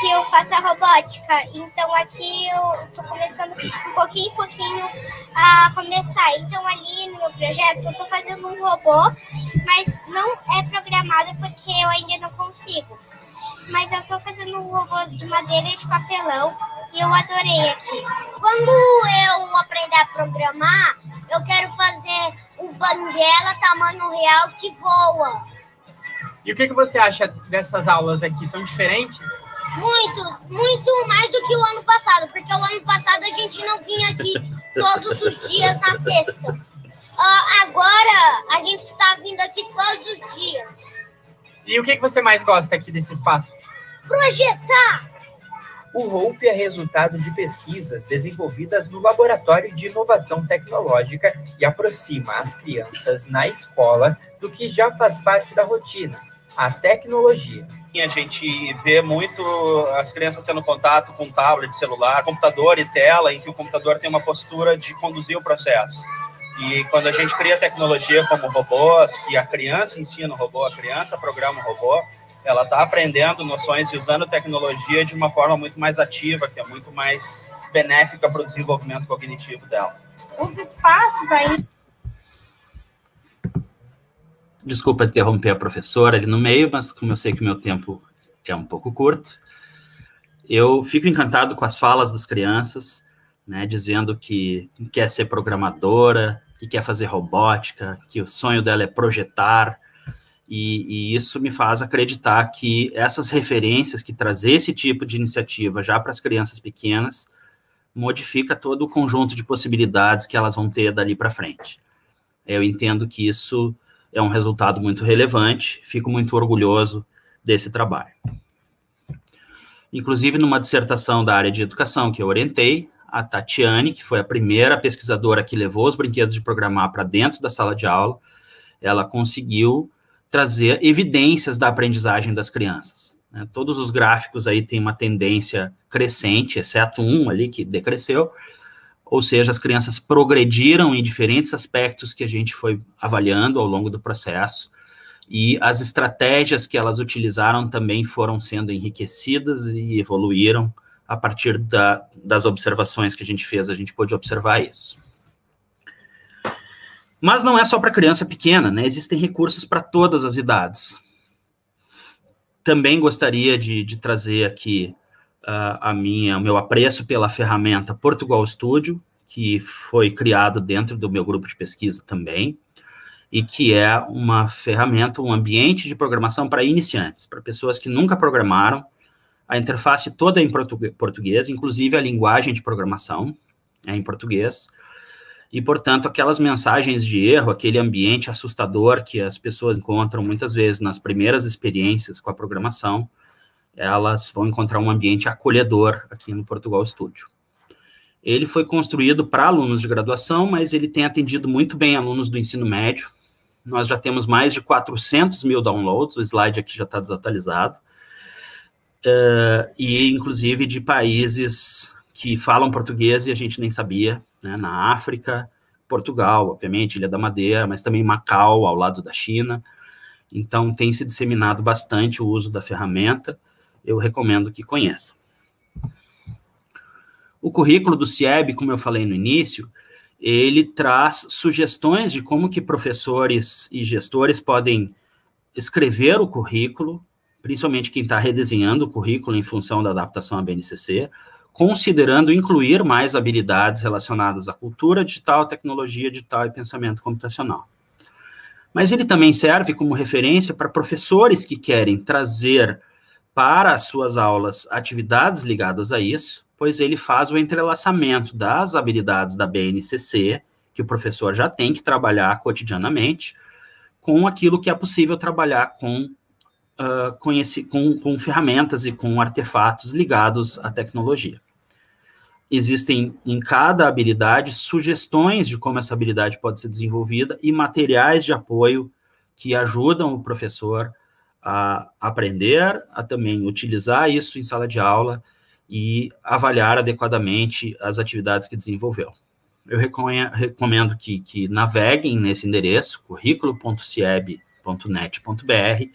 que eu faça robótica. Então aqui eu tô começando um pouquinho em pouquinho a começar. Então ali no meu projeto eu tô fazendo um robô, mas não é programado porque eu ainda não consigo. Mas eu tô fazendo um robô de madeira e de papelão e eu adorei aqui. Quando eu aprender a programar, eu quero fazer um banguela tamanho real que voa. E o que, que você acha dessas aulas aqui? São diferentes? Muito, muito mais do que o ano passado, porque o ano passado a gente não vinha aqui todos os dias na sexta. Uh, agora a gente está vindo aqui todos os dias. E o que, que você mais gosta aqui desse espaço? Projetar! O Hope é resultado de pesquisas desenvolvidas no Laboratório de Inovação Tecnológica e aproxima as crianças na escola do que já faz parte da rotina, a tecnologia. A gente vê muito as crianças tendo contato com tablet, celular, computador e tela, em que o computador tem uma postura de conduzir o processo. E quando a gente cria tecnologia como robôs, que a criança ensina o robô, a criança programa o robô, ela está aprendendo noções e usando tecnologia de uma forma muito mais ativa, que é muito mais benéfica para o desenvolvimento cognitivo dela. Os espaços aí Desculpa interromper a professora ali no meio, mas como eu sei que o meu tempo é um pouco curto, eu fico encantado com as falas das crianças, né, dizendo que quer ser programadora, que quer fazer robótica, que o sonho dela é projetar, E, e, isso me faz acreditar que essas referências, que trazer esse tipo de iniciativa já para as crianças pequenas, modifica todo o conjunto de possibilidades que elas vão ter dali para frente. Eu entendo que isso é um resultado muito relevante, fico muito orgulhoso desse trabalho. Inclusive, numa dissertação da área de educação que eu orientei, a Tatiane, que foi a primeira pesquisadora que levou os brinquedos de programar para dentro da sala de aula, ela conseguiu trazer evidências da aprendizagem das crianças. Né? Todos os gráficos aí têm uma tendência crescente, exceto um ali que decresceu, ou seja, as crianças progrediram em diferentes aspectos que a gente foi avaliando ao longo do processo, e as estratégias que elas utilizaram também foram sendo enriquecidas e evoluíram a partir da, das observações que a gente fez, a gente pôde observar isso. Mas não é só para criança pequena, né? Existem recursos para todas as idades. Também gostaria de, de trazer aqui a minha, o meu apreço pela ferramenta Portugal Studio, que foi criado dentro do meu grupo de pesquisa também, e que é uma ferramenta, um ambiente de programação para iniciantes, para pessoas que nunca programaram a interface toda é em português, inclusive a linguagem de programação é em português. E, portanto, aquelas mensagens de erro, aquele ambiente assustador que as pessoas encontram muitas vezes nas primeiras experiências com a programação, elas vão encontrar um ambiente acolhedor aqui no Portugal Studio. Ele foi construído para alunos de graduação, mas ele tem atendido muito bem alunos do ensino médio. Nós já temos mais de 400 mil downloads, o slide aqui já está desatualizado uh, e inclusive de países que falam português e a gente nem sabia, né, na África, Portugal, obviamente, Ilha da Madeira, mas também Macau, ao lado da China. Então, tem se disseminado bastante o uso da ferramenta, eu recomendo que conheçam. O currículo do CIEB, como eu falei no início, ele traz sugestões de como que professores e gestores podem escrever o currículo principalmente quem está redesenhando o currículo em função da adaptação à BNCC, considerando incluir mais habilidades relacionadas à cultura digital, tecnologia digital e pensamento computacional. Mas ele também serve como referência para professores que querem trazer para as suas aulas atividades ligadas a isso, pois ele faz o entrelaçamento das habilidades da BNCC, que o professor já tem que trabalhar cotidianamente, com aquilo que é possível trabalhar com uh, com, com ferramentas e com artefatos ligados à tecnologia. Existem em cada habilidade sugestões de como essa habilidade pode ser desenvolvida e materiais de apoio que ajudam o professor a aprender, a também utilizar isso em sala de aula e avaliar adequadamente as atividades que desenvolveu. Eu recomendo que, que naveguem nesse endereço, currículo.cieb.net.br,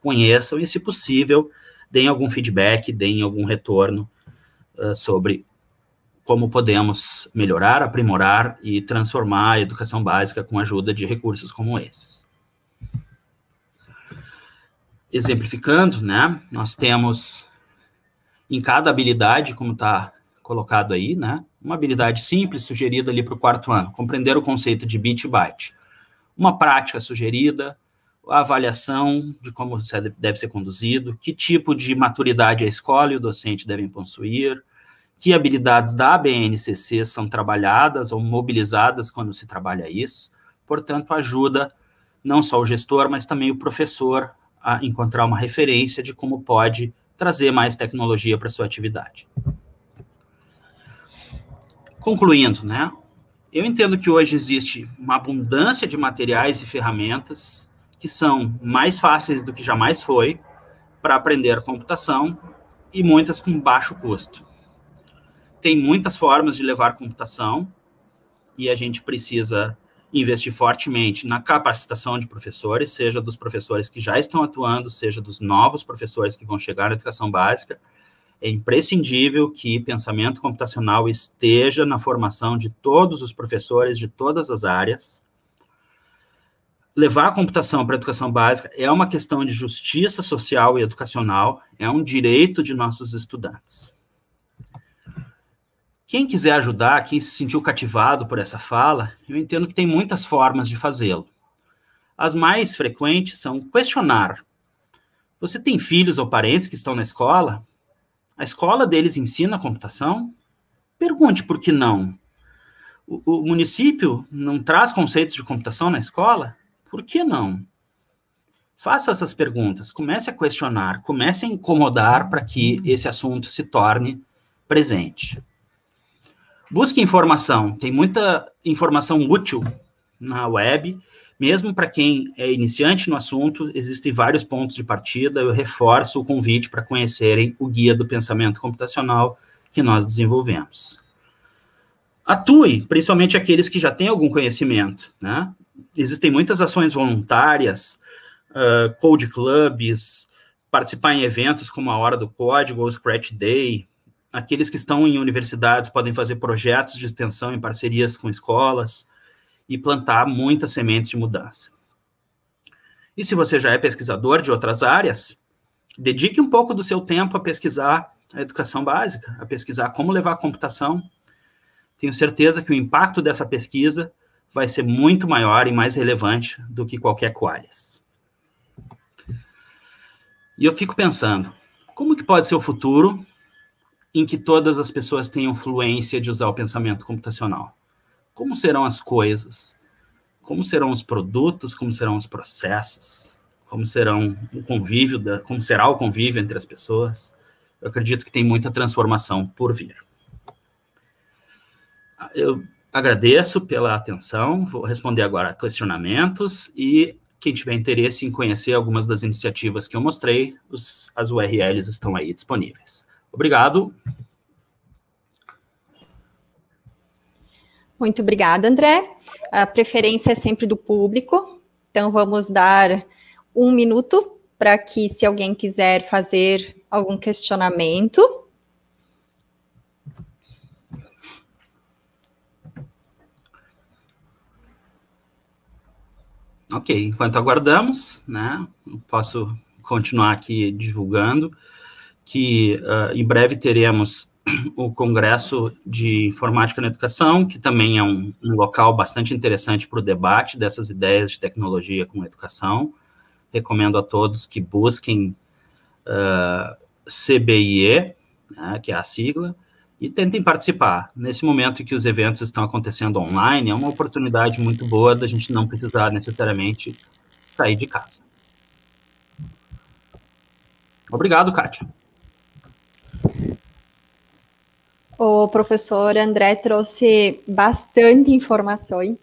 conheçam e, se possível, deem algum feedback, deem algum retorno uh, sobre como podemos melhorar, aprimorar e transformar a educação básica com a ajuda de recursos como esses. Exemplificando, né, nós temos em cada habilidade, como está colocado aí, né, uma habilidade simples sugerida ali para o quarto ano, compreender o conceito de bit byte. Uma prática sugerida, a avaliação de como deve ser conduzido, que tipo de maturidade a escola e o docente devem possuir, que habilidades da BNCC são trabalhadas ou mobilizadas quando se trabalha isso. Portanto, ajuda não só o gestor, mas também o professor a encontrar uma referência de como pode trazer mais tecnologia para sua atividade. Concluindo, né? Eu entendo que hoje existe uma abundância de materiais e ferramentas que são mais fáceis do que jamais foi para aprender computação e muitas com baixo custo. Tem muitas formas de levar computação e a gente precisa investir fortemente na capacitação de professores, seja dos professores que já estão atuando, seja dos novos professores que vão chegar na educação básica. É imprescindível que pensamento computacional esteja na formação de todos os professores de todas as áreas levar a computação para a educação básica é uma questão de justiça social e educacional, é um direito de nossos estudantes. Quem quiser ajudar, quem se sentiu cativado por essa fala, eu entendo que tem muitas formas de fazê-lo. As mais frequentes são questionar. Você tem filhos ou parentes que estão na escola? A escola deles ensina computação? Pergunte por que não. O, o município não traz conceitos de computação na escola? Por que não? Faça essas perguntas, comece a questionar, comece a incomodar para que esse assunto se torne presente. Busque informação, tem muita informação útil na web, mesmo para quem é iniciante no assunto, existem vários pontos de partida. Eu reforço o convite para conhecerem o guia do pensamento computacional que nós desenvolvemos. Atue, principalmente aqueles que já têm algum conhecimento, né? Existem muitas ações voluntárias, uh, code clubs, participar em eventos como a Hora do Código ou Scratch Day. Aqueles que estão em universidades podem fazer projetos de extensão em parcerias com escolas e plantar muitas sementes de mudança. E se você já é pesquisador de outras áreas, dedique um pouco do seu tempo a pesquisar a educação básica, a pesquisar como levar a computação. Tenho certeza que o impacto dessa pesquisa vai ser muito maior e mais relevante do que qualquer Qualis. E eu fico pensando, como que pode ser o futuro em que todas as pessoas tenham fluência de usar o pensamento computacional? Como serão as coisas? Como serão os produtos? Como serão os processos? Como serão o convívio, da, como será o convívio entre as pessoas? Eu acredito que tem muita transformação por vir. Eu agradeço pela atenção, vou responder agora a questionamentos e quem tiver interesse em conhecer algumas das iniciativas que eu mostrei, os, as URLs estão aí disponíveis. Obrigado. Muito obrigada, André. A preferência é sempre do público, então vamos dar um minuto para que, se alguém quiser fazer algum questionamento. Ok, enquanto aguardamos, né, posso continuar aqui divulgando que uh, em breve teremos o Congresso de Informática na Educação, que também é um, um local bastante interessante para o debate dessas ideias de tecnologia com a educação. Recomendo a todos que busquem uh, CBIE, né, que é a sigla, e tentem participar. Nesse momento em que os eventos estão acontecendo online, é uma oportunidade muito boa da gente não precisar necessariamente sair de casa. Obrigado, Kátia. O professor André trouxe bastante informações.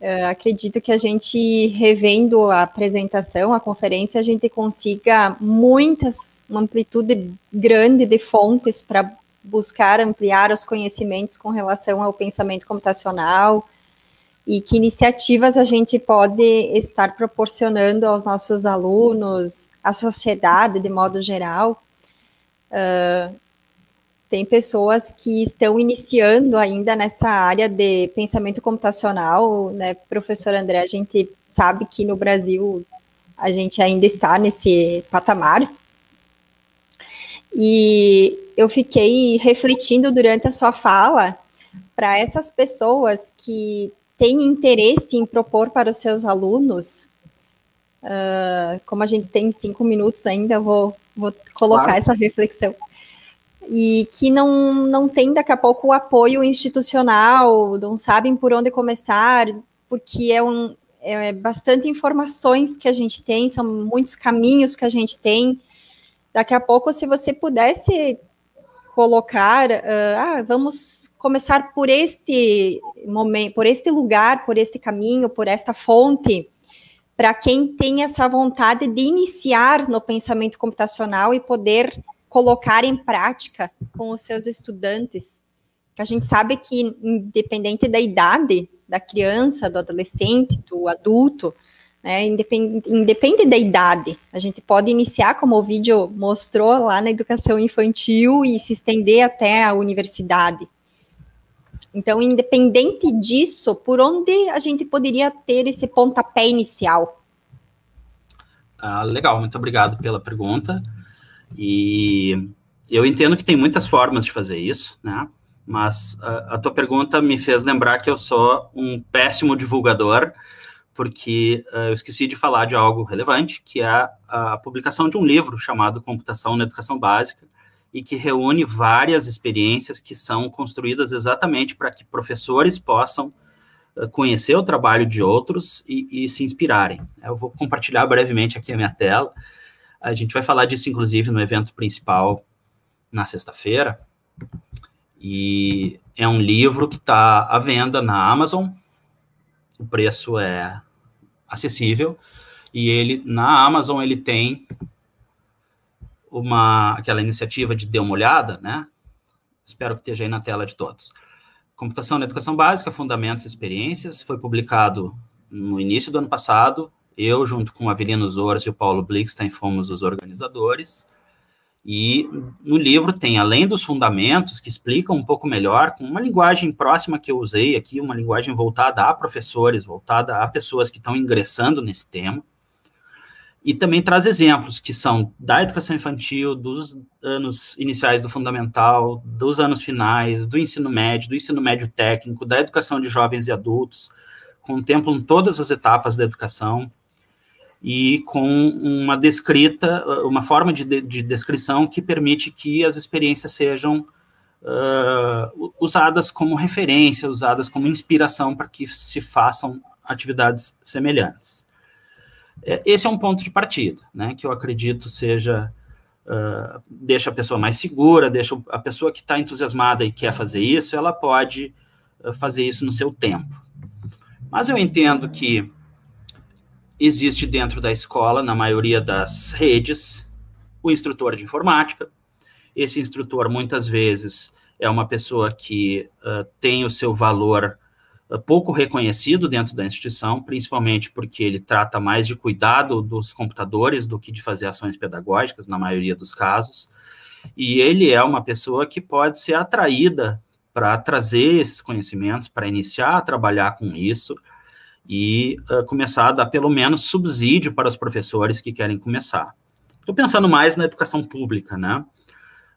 Uh, acredito que a gente, revendo a apresentação, a conferência, a gente consiga muitas, uma amplitude grande de fontes para buscar ampliar os conhecimentos com relação ao pensamento computacional e que iniciativas a gente pode estar proporcionando aos nossos alunos, à sociedade de modo geral. Uh, tem pessoas que estão iniciando ainda nessa área de pensamento computacional, né, professor André, a gente sabe que no Brasil a gente ainda está nesse patamar. E eu fiquei refletindo durante a sua fala para essas pessoas que têm interesse em propor para os seus alunos. Uh, como a gente tem cinco minutos ainda, vou, vou colocar claro. essa reflexão e que não, não tem daqui a pouco o apoio institucional, não sabem por onde começar, porque é, um, é bastante informações que a gente tem, são muitos caminhos que a gente tem. Daqui a pouco, se você pudesse colocar, uh, ah, vamos começar por este momento, por este lugar, por este caminho, por esta fonte, para quem tem essa vontade de iniciar no pensamento computacional e poder colocar em prática com os seus estudantes. A gente sabe que, independente da idade da criança, do adolescente, do adulto, né, independe, independe da idade, a gente pode iniciar, como o vídeo mostrou lá na educação infantil, e se estender até a universidade. Então, independente disso, por onde a gente poderia ter esse pontapé inicial? Ah, legal, muito obrigado pela pergunta. E eu entendo que tem muitas formas de fazer isso, né? Mas a, a tua pergunta me fez lembrar que eu sou um péssimo divulgador, porque uh, eu esqueci de falar de algo relevante, que é a, a publicação de um livro chamado Computação na Educação Básica, e que reúne várias experiências que são construídas exatamente para que professores possam uh, conhecer o trabalho de outros e, e, se inspirarem. Eu vou compartilhar brevemente aqui a minha tela. A gente vai falar disso, inclusive, no evento principal na sexta-feira. E é um livro que está à venda na Amazon. O preço é acessível. E ele, na Amazon, ele tem uma aquela iniciativa de dê uma olhada, né? Espero que esteja aí na tela de todos. Computação na Educação Básica, Fundamentos e Experiências, foi publicado no início do ano passado. Eu, junto com o Avelino Zores e o Paulo Blixstein, fomos os organizadores. E no livro tem, além dos fundamentos, que explicam um pouco melhor, com uma linguagem próxima que eu usei aqui, uma linguagem voltada a professores, voltada a pessoas que estão ingressando nesse tema, e também traz exemplos que são da educação infantil, dos anos iniciais do fundamental, dos anos finais, do ensino médio, do ensino médio técnico, da educação de jovens e adultos, contemplam todas as etapas da educação e com uma descrita, uma forma de, de descrição que permite que as experiências sejam uh, usadas como referência, usadas como inspiração para que se façam atividades semelhantes. É, esse é um ponto de partida, né, que eu acredito seja uh, deixa a pessoa mais segura, deixa a pessoa que está entusiasmada e quer fazer isso, ela pode uh, fazer isso no seu tempo. Mas eu entendo que existe dentro da escola, na maioria das redes, o instrutor de informática. Esse instrutor muitas vezes é uma pessoa que uh, tem o seu valor pouco reconhecido dentro da instituição, principalmente porque ele trata mais de cuidado dos computadores do que de fazer ações pedagógicas, na maioria dos casos. E ele é uma pessoa que pode ser atraída para trazer esses conhecimentos, para iniciar a trabalhar com isso e uh, começar a dar pelo menos subsídio para os professores que querem começar. Estou pensando mais na educação pública, né?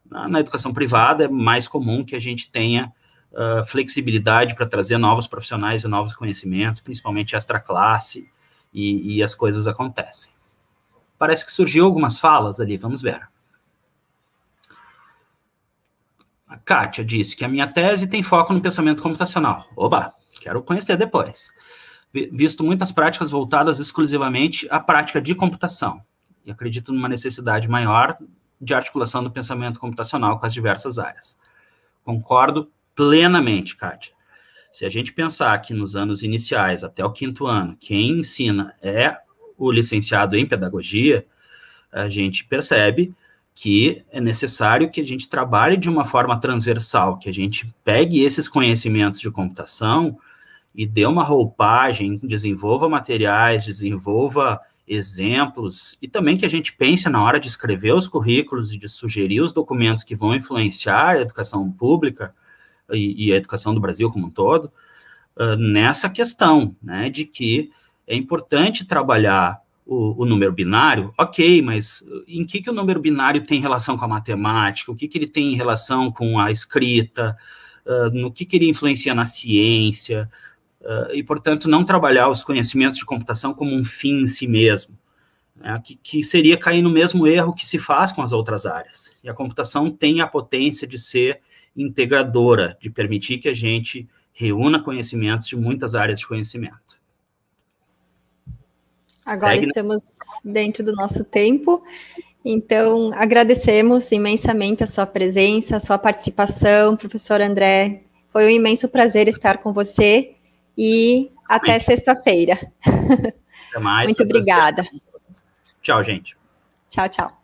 Na, na educação privada é mais comum que a gente tenha uh, flexibilidade para trazer novos profissionais e novos conhecimentos, principalmente extra classe, e, e as coisas acontecem. Parece que surgiu algumas falas ali, vamos ver. A Kátia disse que a minha tese tem foco no pensamento computacional. Oba, quero conhecer depois. Visto muitas práticas voltadas exclusivamente à prática de computação. E acredito numa necessidade maior de articulação do pensamento computacional com as diversas áreas. Concordo plenamente, Kátia. Se a gente pensar que nos anos iniciais, até o quinto ano, quem ensina é o licenciado em pedagogia, a gente percebe que é necessário que a gente trabalhe de uma forma transversal, que a gente pegue esses conhecimentos de computação e dê uma roupagem, desenvolva materiais, desenvolva exemplos, e também que a gente pense na hora de escrever os currículos e de sugerir os documentos que vão influenciar a educação pública, e, e a educação do Brasil como um todo, uh, nessa questão, né, de que é importante trabalhar o, o, número binário, ok, mas em que, que o número binário tem relação com a matemática, o que, que ele tem em relação com a escrita, uh, no que, que ele influencia na ciência, uh, e, portanto, não trabalhar os conhecimentos de computação como um fim em si mesmo, né, que, que seria cair no mesmo erro que se faz com as outras áreas. E a computação tem a potência de ser integradora, de permitir que a gente reúna conhecimentos de muitas áreas de conhecimento. Agora Segue, né? estamos né? dentro do nosso tempo, então agradecemos imensamente a sua presença, a sua participação, professor André. Foi um imenso prazer estar com você e até sexta-feira. Até mais. Muito obrigada. Tchau, gente. Tchau, tchau.